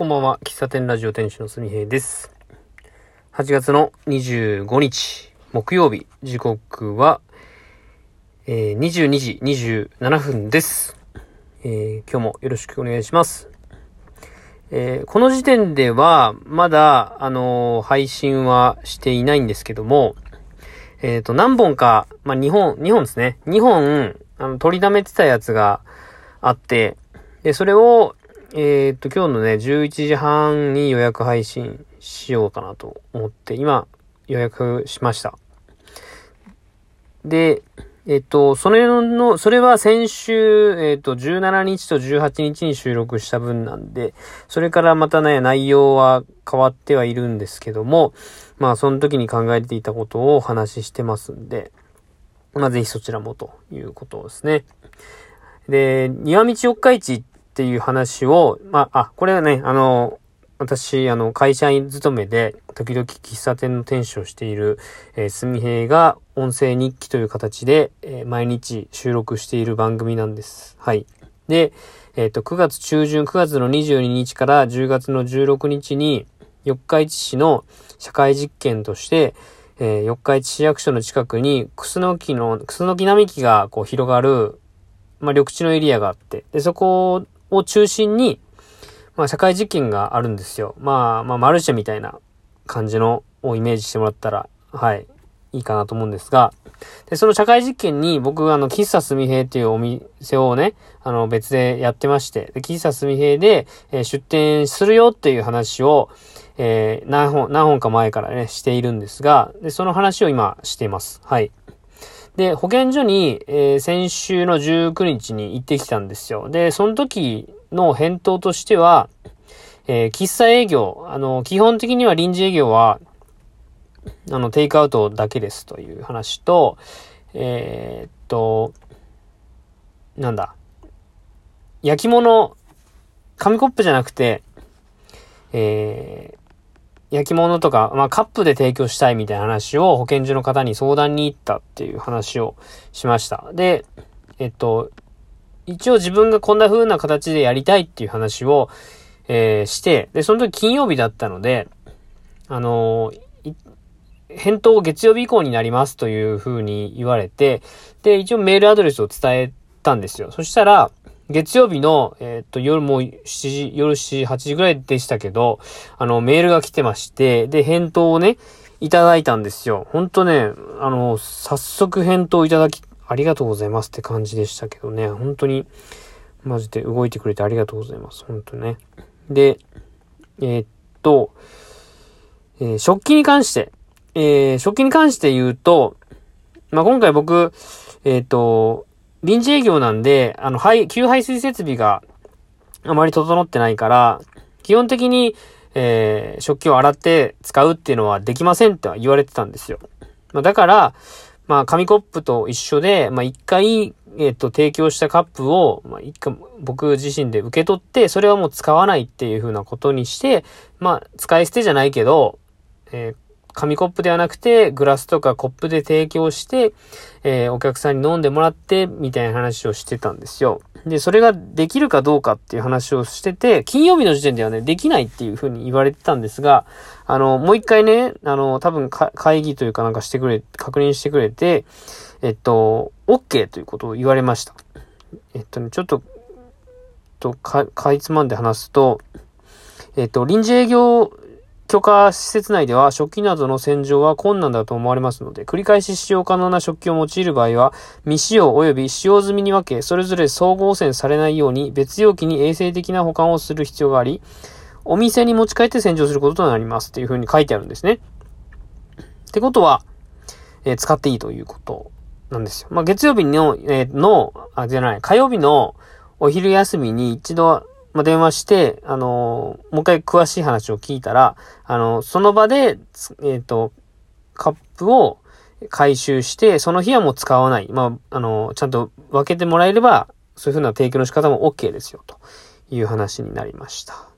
こんばんは。喫茶店ラジオ店主のすみへいです。8月の25日、木曜日、時刻は、えー、22時27分です。えー、今日もよろしくお願いします。えー、この時点では、まだ、あのー配信はしていないんですけども、えっ、と、何本か、まあ、2本、2本ですね。2本、あの、取りだめてたやつがあって、で、それを、えっ、と、今日のね、11時半に予約配信しようかなと思って、今、予約しました。で、えっ、と、それの、それは先週、えっ、と、17日と18日に収録した分なんで、それからまたね、内容は変わってはいるんですけども、まあ、その時に考えていたことをお話ししてますんで、まあ、ぜひそちらもということですね。で、庭道四日市っていう話を、まあ、あ、これはね、あの、私、あの、会社員勤めで、時々喫茶店の店主をしている、えー、すみへいが音声日記という形で、えー毎日収録している番組なんです。はい。で、えっ、と、9月中旬、9月の22日から10月の16日に、四日市市の社会実験として、えー四日市市役所の近くに、クスノキの、クスノキ並木がこう広がる、まあ、緑地のエリアがあって、で、そこを中心に、まあ、社会実験があるんですよ。まあ、まあ、マルシェみたいな感じのをイメージしてもらったら、はい、いいかなと思うんですが、で、その社会実験に僕、あの、喫茶すみへいっていうお店をね、あの、別でやってまして、で喫茶すみへいで、えー出店するよっていう話を、えー何本、何本か前からね、しているんですが、で、その話を今しています。はい。で、保健所に、えー先週の19日に行ってきたんですよ。で、その時の返答としては、えー喫茶営業、あの、基本的には臨時営業は、あの、テイクアウトだけですという話と、えーっと、なんだ、焼き物、紙コップじゃなくて、えー焼き物とか、まあカップで提供したいみたいな話を保健所の方に相談に行ったっていう話をしました。で、えっと、一応自分がこんな風な形でやりたいっていう話を、えーして、で、その時金曜日だったので、あのー返答月曜日以降になりますという風に言われて、で、一応メールアドレスを伝えたんですよ。そしたら、月曜日の、えーっと、夜も7時、夜7時、8時ぐらいでしたけど、あの、メールが来てまして、で、返答をね、いただいたんですよ。ほんとね、あの、早速返答いただき、ありがとうございますって感じでしたけどね、本当に、マジで動いてくれてありがとうございます。本当ね。で、えーっと、えー食器に関して、えー食器に関して言うと、まあ、今回僕、えっと、臨時営業なんで、あの、排、給排水設備があまり整ってないから、基本的に、えー食器を洗って使うっていうのはできませんって言われてたんですよ。まあ、だから、まあ、紙コップと一緒で、まあ、一回、えっ、と、提供したカップを、まあ、一回、僕自身で受け取って、それはもう使わないっていう風なことにして、まあ、使い捨てじゃないけど、えー紙コップではなくて、グラスとかコップで提供して、えーお客さんに飲んでもらって、みたいな話をしてたんですよ。で、それができるかどうかっていう話をしてて、金曜日の時点ではね、できないっていう風に言われてたんですが、あの、もう一回ね、あの、多分会議というかなんかしてくれ、確認してくれて、えっと、OK ということを言われました。えっとね、ちょっと、と、か、かいつまんで話すと、えっと、臨時営業許可施設内では食器などの洗浄は困難だと思われますので、繰り返し使用可能な食器を用いる場合は、未使用及び使用済みに分け、それぞれ総合汚染されないように別容器に衛生的な保管をする必要があり、お店に持ち帰って洗浄することとなりますっていうふうに書いてあるんですね。ってことは、えー使っていいということなんですよ。まあ、月曜日の、えーの、あ、じゃない、火曜日のお昼休みに一度、まあ、電話して、あのーもう一回詳しい話を聞いたら、あのその場で、えっ、と、カップを回収して、その日はもう使わない。まあ、あのちゃんと分けてもらえれば、そういうふうな提供の仕方も OK ですよ、という話になりました。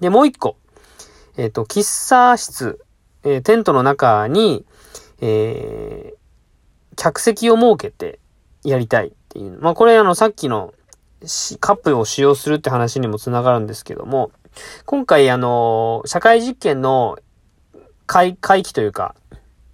で、もう一個。えっ、と、喫茶室、えテントの中に、え客席を設けてやりたいっていう。まあ、これあの、さっきの、しカップを使用するって話にもつながるんですけども、今回あの、社会実験の回、回帰というか、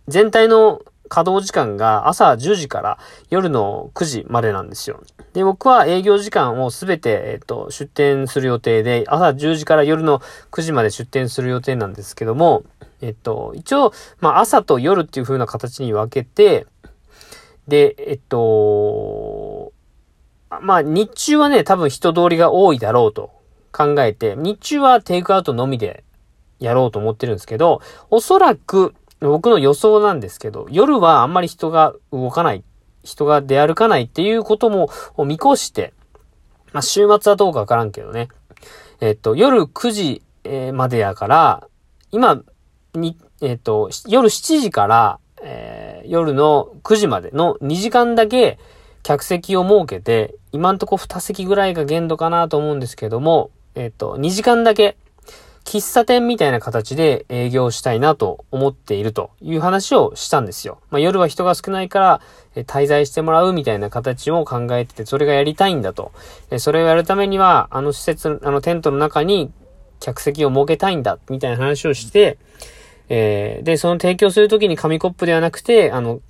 全体の稼働時間が朝10時から夜の9時までなんですよ。で、僕は営業時間をすべて、えっと、出店する予定で、朝10時から夜の9時まで出店する予定なんですけども、えっと、一応、まあ、朝と夜っていう風な形に分けて、で、えっと、まあ、日中はね、多分人通りが多いだろうと考えて、日中はテイクアウトのみでやろうと思ってるんですけど、おそらく、僕の予想なんですけど、夜はあんまり人が動かない、人が出歩かないっていうことも見越して、まあ、週末はどうかわからんけどね。えっと、夜9時までやから、今、に、えっと、夜7時から、えー、夜の9時までの2時間だけ客席を設けて、今んとこ2席ぐらいが限度かなと思うんですけども、えっと、2時間だけ喫茶店みたいな形で営業したいなと思っているという話をしたんですよ。まあ、夜は人が少ないから、滞在してもらうみたいな形を考えてて、それがやりたいんだと。それをやるためには、あの施設、あのテントの中に客席を設けたいんだ、みたいな話をして、えー、で、その提供するときに紙コップではなくて、あの、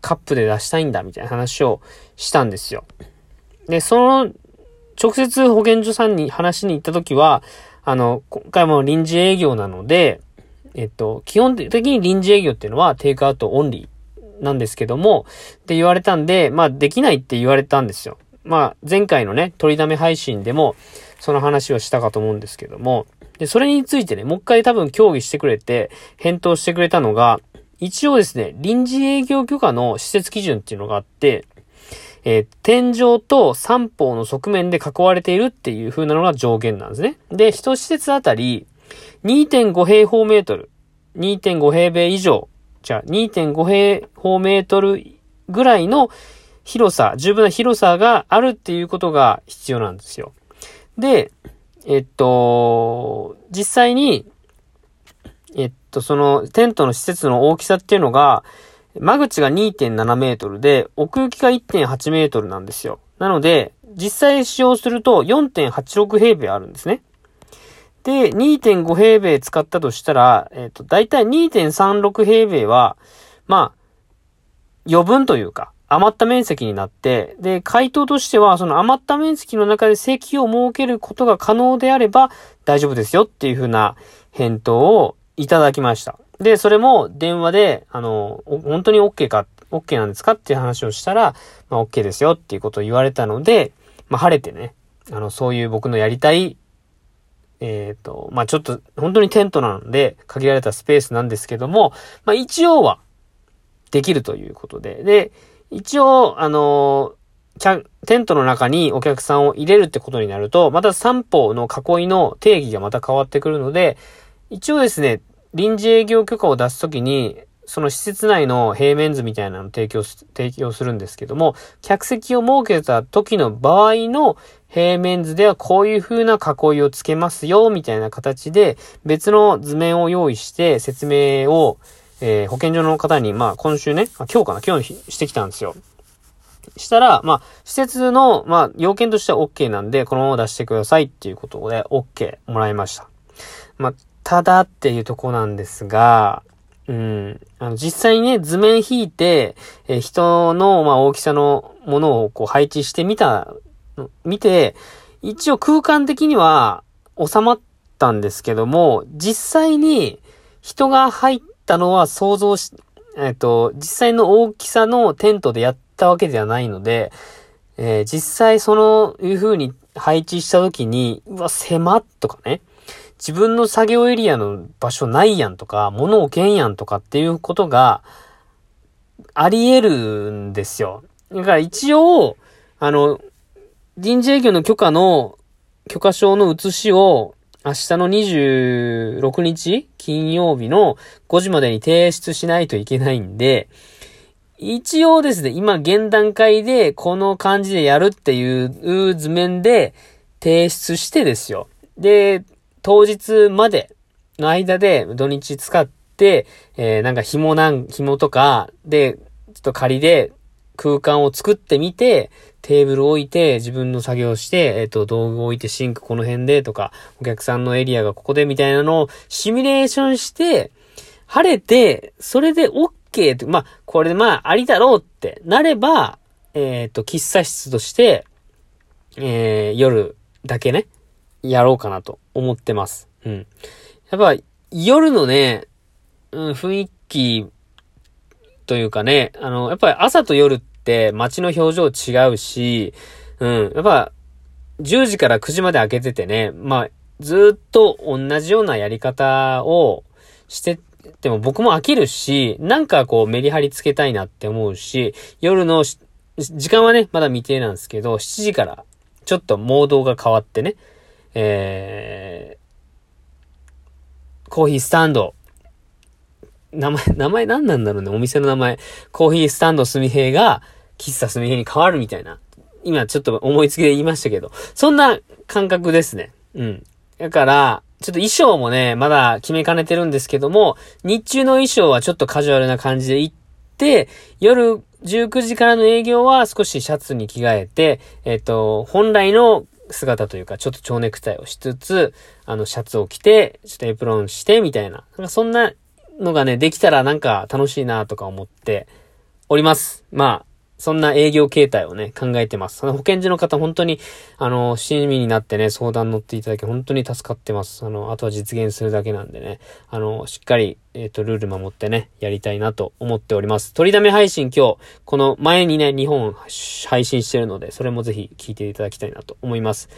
カップで出したいんだ、みたいな話をしたんですよ。で、その、直接保健所さんに話しに行ったときは、あの、今回も臨時営業なので、えっと、基本的に臨時営業っていうのはテイクアウトオンリーなんですけども、って言われたんで、まあ、できないって言われたんですよ。まあ、前回のね、取りだめ配信でも、その話をしたかと思うんですけども、で、それについてね、もう一回多分協議してくれて、返答してくれたのが、一応ですね、臨時営業許可の施設基準っていうのがあって、えー、天井と三方の側面で囲われているっていう風なのが上限なんですね。で、一施設あたり2.5平方メートル、2.5平米以上、じゃあ2.5平方メートルぐらいの広さ、十分な広さがあるっていうことが必要なんですよ。で、えっと、実際に、えっと、そのテントの施設の大きさっていうのが、間口が2.7メートルで、奥行きが1.8メートルなんですよ。なので、実際使用すると4.86平米あるんですね。で、2.5平米使ったとしたら、えっ、ー、と、だいたい2.36平米は、まあ、余分というか、余った面積になって、で、回答としては、その余った面積の中で席を設けることが可能であれば大丈夫ですよっていうふうな返答をいただきました。で、それも電話で、あの、本当に OK か、OK なんですかっていう話をしたら、まあ OK ですよっていうことを言われたので、まあ晴れてね、あの、そういう僕のやりたい、えっ、ー、と、まあちょっと、本当にテントなので、限られたスペースなんですけども、まあ一応は、できるということで、で、一応、あのテントの中にお客さんを入れるってことになると、また三方の囲いの定義がまた変わってくるので、一応ですね、臨時営業許可を出すときに、その施設内の平面図みたいなのを提供す、提供するんですけども、客席を設けた時の場合の平面図ではこういう風な囲いをつけますよ、みたいな形で別の図面を用意して説明を、えー、保健所の方に、まあ今週ね、今日かな今日してきたんですよ。したら、まあ、施設の、まあ、要件としては OK なんで、このまま出してくださいっていうことで OK もらいました。まあ、ただっていうとこなんですが、うん。あの、実際にね、図面引いて、えー、人の、まあ、大きさのものをこう配置してみた、見て、一応空間的には収まったんですけども、実際に人が入ったのは想像し、えっ、ー、と、実際の大きさのテントでやったわけではないので、えー、実際そのいう風に配置した時に、うわ、狭っとかね、自分の作業エリアの場所ないやんとか、物置けんやんとかっていうことがあり得るんですよ。だから一応、あの、臨時営業の許可の、許可証の写しを明日の26日金曜日の5時までに提出しないといけないんで、一応ですね、今現段階でこの感じでやるっていう図面で提出してですよ。で、当日までの間で土日使って、えー、なんか紐なん、紐とかで、ちょっと仮で空間を作ってみて、テーブル置いて、自分の作業して、えっ、ー、と、道具置いて、シンクこの辺でとか、お客さんのエリアがここでみたいなのをシミュレーションして、晴れて、それで OK って、まあ、これでまあ、ありだろうってなれば、えっ、ー、と、喫茶室として、えー、夜だけね、やろうかなと思ってます。うん。やっぱ、夜のね、うん、雰囲気というかね、あの、やっぱり朝と夜って街の表情違うし、うん、やっぱ、10時から9時まで開けててね、まあ、ずっと同じようなやり方をしてても僕も飽きるし、なんかこうメリハリつけたいなって思うし、夜の時間はね、まだ未定なんですけど、7時からちょっとモードが変わってね、えー、コーヒースタンド、名前、名前何なんだろうね、お店の名前。コーヒースタンドすみへいが、喫茶すみへいに変わるみたいな。今ちょっと思いつきで言いましたけど、そんな感覚ですね。うん。だから、ちょっと衣装もね、まだ決めかねてるんですけども、日中の衣装はちょっとカジュアルな感じで行って、夜19時からの営業は少しシャツに着替えて、えっ、と、本来の姿というか、ちょっと蝶ネクタイをしつつ、あの、シャツを着て、ちょっとエプロンして、みたいな。なんかそんなのがね、できたらなんか楽しいなとか思っております。まあ、そんな営業形態をね、考えてます。その保健所の方、本当に、あの、親身になってね、相談乗っていただき、本当に助かってます。あの、あとは実現するだけなんでね、あの、しっかり、えっ、ー、と、ルール守ってね、やりたいなと思っております。取りだめ配信今日、この前にね、2本配信してるので、それもぜひ聞いていただきたいなと思います。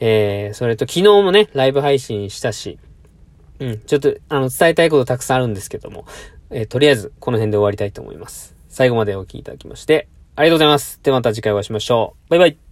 えー、それと昨日もね、ライブ配信したし、うん、ちょっと、あの、伝えたいことたくさんあるんですけども、えー、とりあえず、この辺で終わりたいと思います。最後までお聴きいただきまして、ありがとうございます。ではまた次回お会いしましょう。バイバイ。